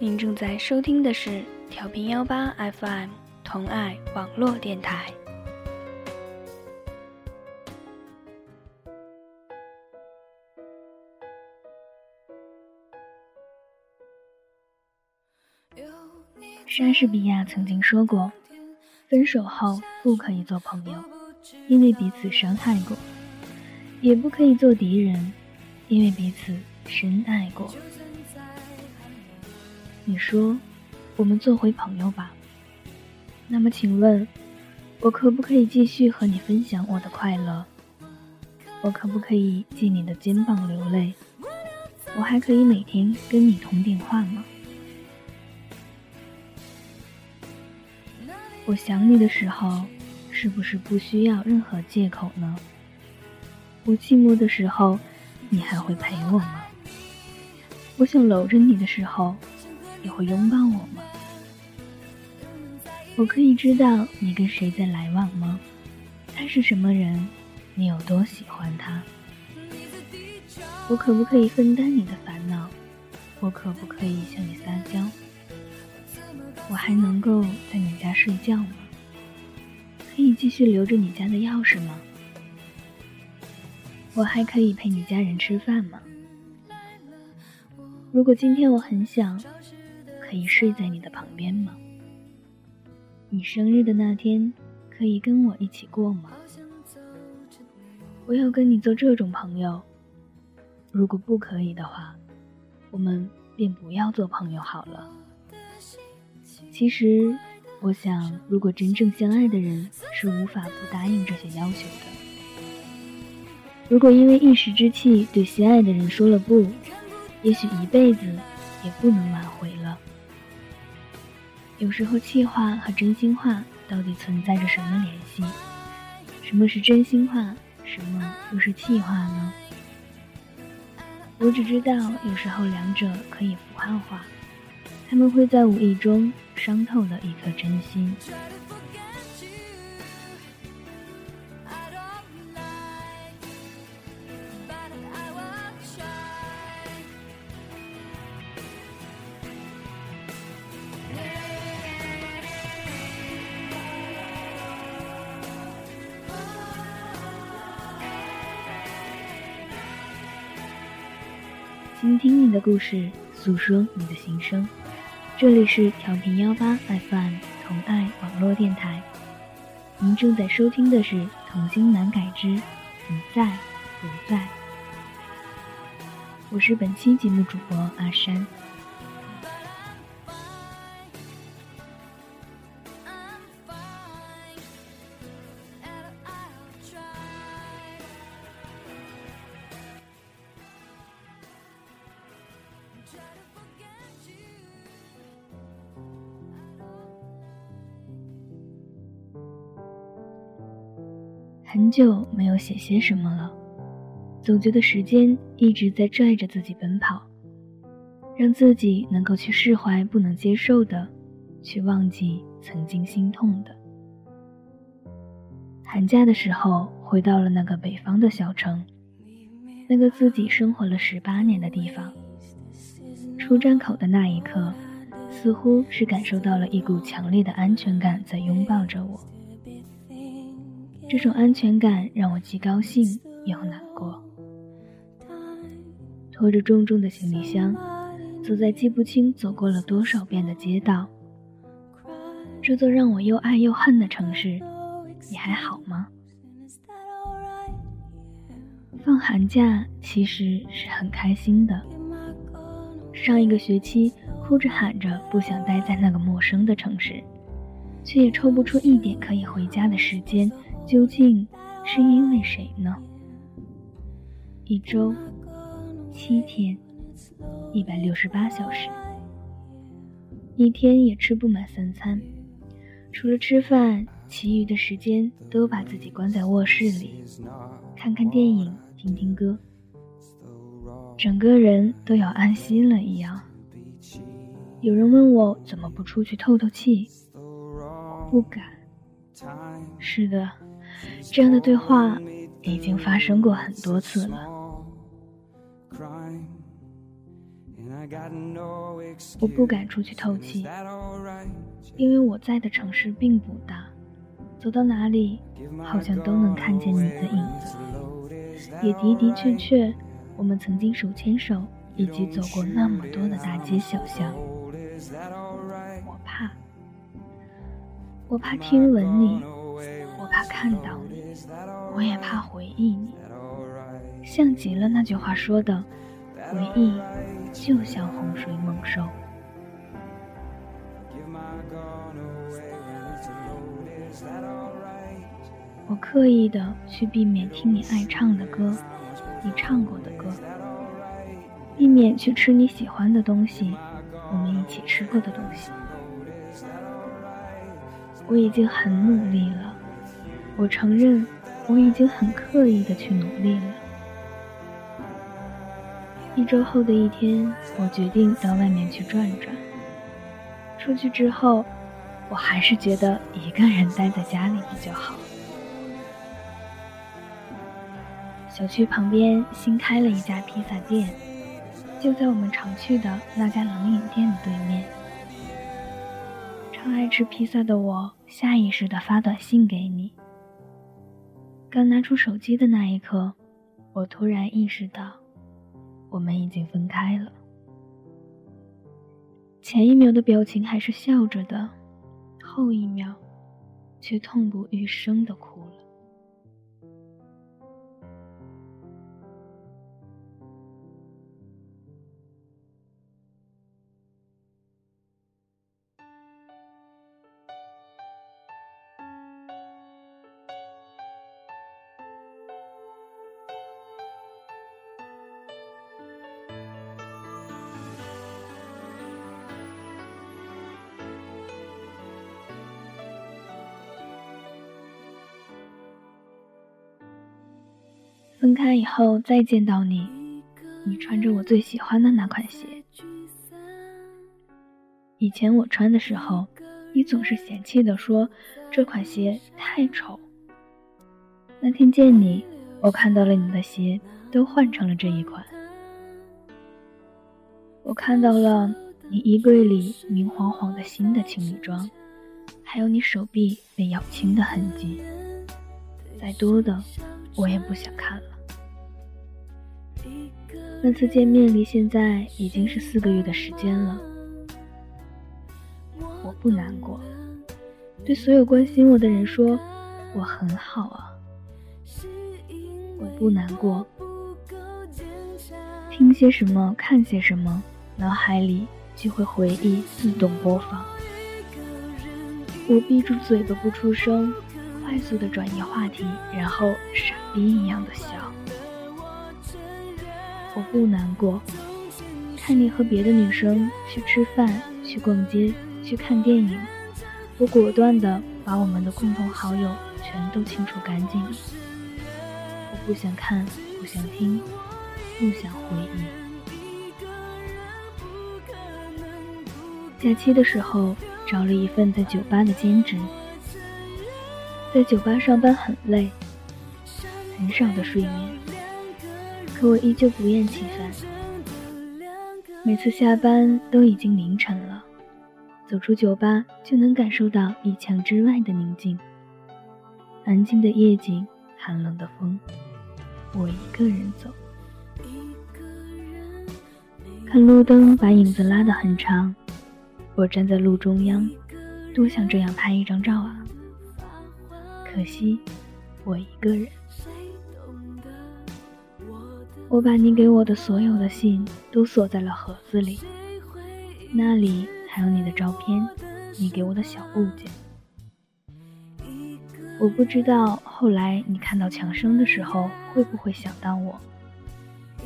您正在收听的是调频幺八 FM 同爱网络电台。莎士比亚曾经说过：“分手后不可以做朋友，因为彼此伤害过；也不可以做敌人，因为彼此深爱过。”你说，我们做回朋友吧。那么，请问，我可不可以继续和你分享我的快乐？我可不可以借你的肩膀流泪？我还可以每天跟你通电话吗？我想你的时候，是不是不需要任何借口呢？我寂寞的时候，你还会陪我吗？我想搂着你的时候。你会拥抱我吗？我可以知道你跟谁在来往吗？他是什么人？你有多喜欢他？我可不可以分担你的烦恼？我可不可以向你撒娇？我还能够在你家睡觉吗？可以继续留着你家的钥匙吗？我还可以陪你家人吃饭吗？如果今天我很想。可以睡在你的旁边吗？你生日的那天，可以跟我一起过吗？我要跟你做这种朋友。如果不可以的话，我们便不要做朋友好了。其实，我想，如果真正相爱的人是无法不答应这些要求的。如果因为一时之气对心爱的人说了不，也许一辈子也不能挽回了。有时候，气话和真心话到底存在着什么联系？什么是真心话？什么又是气话呢？我只知道，有时候两者可以符号化，他们会在无意中伤透了一颗真心。倾听你的故事，诉说你的心声。这里是调频幺八 FM 同爱网络电台，您正在收听的是《童心难改之你在不在》。我是本期节目主播阿山。久没有写些什么了，总觉得时间一直在拽着自己奔跑，让自己能够去释怀不能接受的，去忘记曾经心痛的。寒假的时候，回到了那个北方的小城，那个自己生活了十八年的地方。出站口的那一刻，似乎是感受到了一股强烈的安全感在拥抱着我。这种安全感让我既高兴又难过。拖着重重的行李箱，走在记不清走过了多少遍的街道。这座让我又爱又恨的城市，你还好吗？放寒假其实是很开心的。上一个学期哭着喊着不想待在那个陌生的城市，却也抽不出一点可以回家的时间。究竟是因为谁呢？一周七天，一百六十八小时，一天也吃不满三餐，除了吃饭，其余的时间都把自己关在卧室里，看看电影，听听歌，整个人都要安息了一样。有人问我怎么不出去透透气，不敢。是的。这样的对话已经发生过很多次了。我不敢出去透气，因为我在的城市并不大，走到哪里好像都能看见你的影子。也的的确确，我们曾经手牵手，一起走过那么多的大街小巷。我怕，我怕听闻你，怕看到你，我也怕回忆你。像极了那句话说的，回忆就像洪水猛兽。我刻意的去避免听你爱唱的歌，你唱过的歌，避免去吃你喜欢的东西，我们一起吃过的东西。我已经很努力了，我承认，我已经很刻意的去努力了。一周后的一天，我决定到外面去转转。出去之后，我还是觉得一个人待在家里比较好。小区旁边新开了一家披萨店，就在我们常去的那家冷饮店的对面。常爱吃披萨的我，下意识的发短信给你。刚拿出手机的那一刻，我突然意识到，我们已经分开了。前一秒的表情还是笑着的，后一秒，却痛不欲生的哭了。分开以后再见到你，你穿着我最喜欢的那款鞋。以前我穿的时候，你总是嫌弃的说这款鞋太丑。那天见你，我看到了你的鞋都换成了这一款。我看到了你衣柜里明晃晃的新的情侣装，还有你手臂被咬青的痕迹。再多的，我也不想看了。那次见面离现在已经是四个月的时间了，我不难过。对所有关心我的人说，我很好啊。我不难过。听些什么，看些什么，脑海里就会回忆自动播放。我闭住嘴巴不出声，快速的转移话题，然后傻逼一样的笑。我不难过，看你和别的女生去吃饭、去逛街、去看电影，我果断的把我们的共同好友全都清除干净了。我不想看，不想听，不想回忆。假期的时候找了一份在酒吧的兼职，在酒吧上班很累，很少的睡眠。可我依旧不厌其烦，每次下班都已经凌晨了，走出酒吧就能感受到一墙之外的宁静，安静的夜景，寒冷的风，我一个人走，看路灯把影子拉得很长，我站在路中央，多想这样拍一张照啊，可惜我一个人。我把你给我的所有的信都锁在了盒子里，那里还有你的照片，你给我的小物件。我不知道后来你看到强生的时候会不会想到我，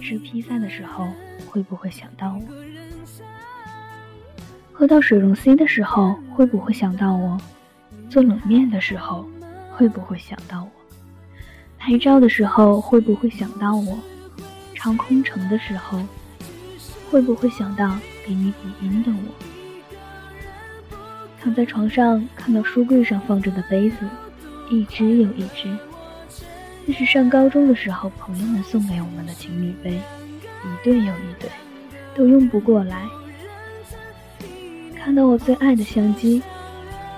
吃披萨的时候会不会想到我，喝到水溶 C 的时候会不会想到我，做冷面的时候会不会想到我，拍照的时候会不会想到我。唱空城的时候，会不会想到给你补音的我？躺在床上看到书柜上放着的杯子，一只又一只，那是上高中的时候朋友们送给我们的情侣杯，一对又一对，都用不过来。看到我最爱的相机，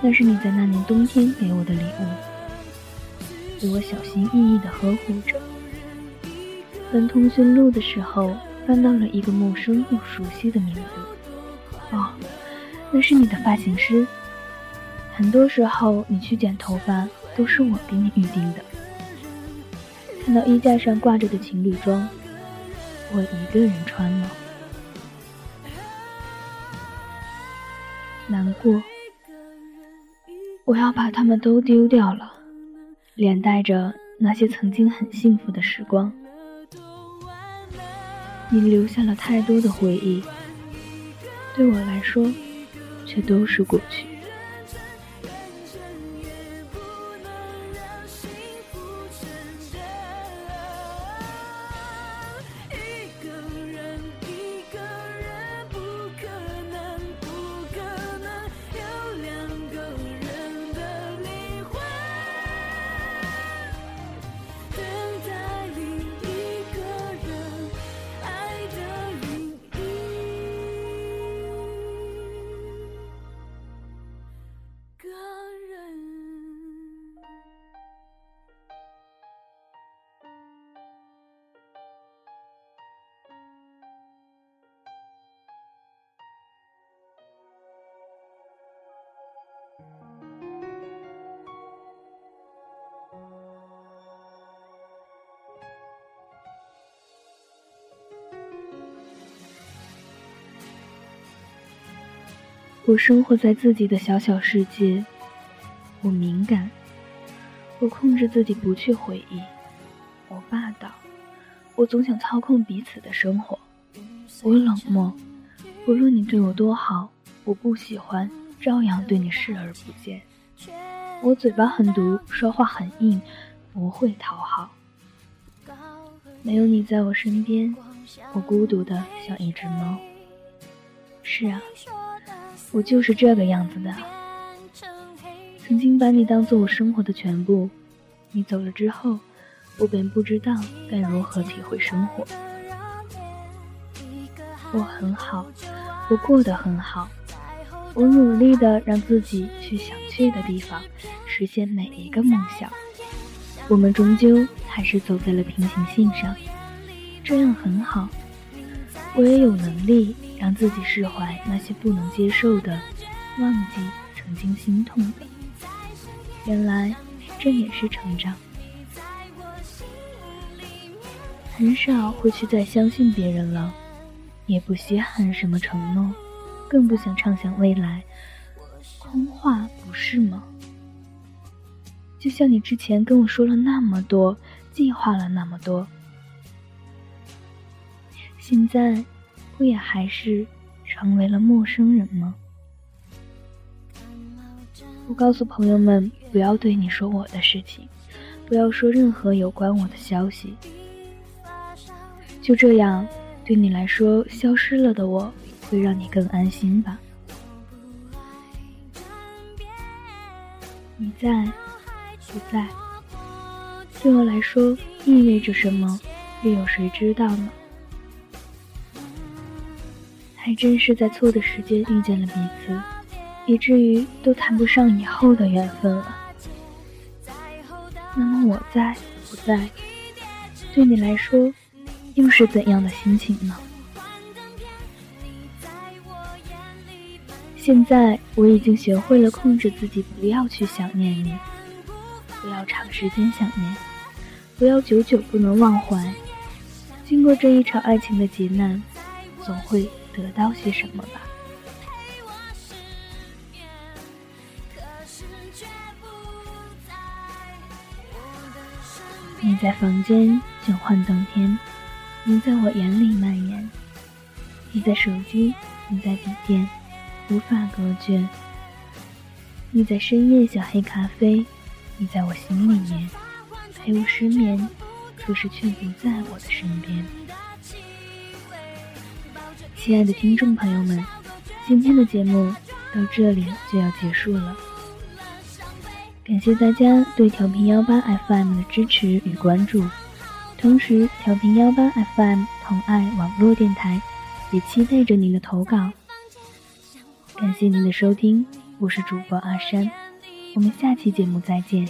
那是你在那年冬天给我的礼物，对我小心翼翼地呵护着。翻通讯录的时候，翻到了一个陌生又熟悉的名字。哦，那是你的发型师。很多时候，你去剪头发都是我给你预定的。看到衣架上挂着的情侣装，我一个人穿了。难过，我要把他们都丢掉了，连带着那些曾经很幸福的时光。你留下了太多的回忆，对我来说，却都是过去。我生活在自己的小小世界，我敏感，我控制自己不去回忆，我霸道，我总想操控彼此的生活，我冷漠，不论你对我多好，我不喜欢，照样对你视而不见。我嘴巴很毒，说话很硬，不会讨好。没有你在我身边，我孤独的像一只猫。是啊。我就是这个样子的。曾经把你当做我生活的全部，你走了之后，我便不知道该如何体会生活。我很好，我过得很好，我努力的让自己去想去的地方，实现每一个梦想。我们终究还是走在了平行线上，这样很好。我也有能力。让自己释怀那些不能接受的，忘记曾经心痛的。原来这也是成长。很少会去再相信别人了，也不稀罕什么承诺，更不想畅想未来。空话不是吗？就像你之前跟我说了那么多，计划了那么多，现在。不也还是成为了陌生人吗？我告诉朋友们，不要对你说我的事情，不要说任何有关我的消息。就这样，对你来说消失了的我，会让你更安心吧？你在不在？对我来说意味着什么？又有谁知道呢？还真是在错的时间遇见了彼此，以至于都谈不上以后的缘分了。那么我在不在，对你来说又是怎样的心情呢？现在我已经学会了控制自己，不要去想念你，不要长时间想念，不要久久不能忘怀。经过这一场爱情的劫难，总会。得到些什么吧。你在房间就幻灯天，你在我眼里蔓延。你在手机，你在笔电，无法隔绝。你在深夜想黑咖啡，你在我心里面陪我失眠，可是却不在我的身边。亲爱的听众朋友们，今天的节目到这里就要结束了。感谢大家对调频幺八 FM 的支持与关注，同时调频幺八 FM 同爱网络电台也期待着您的投稿。感谢您的收听，我是主播阿山，我们下期节目再见。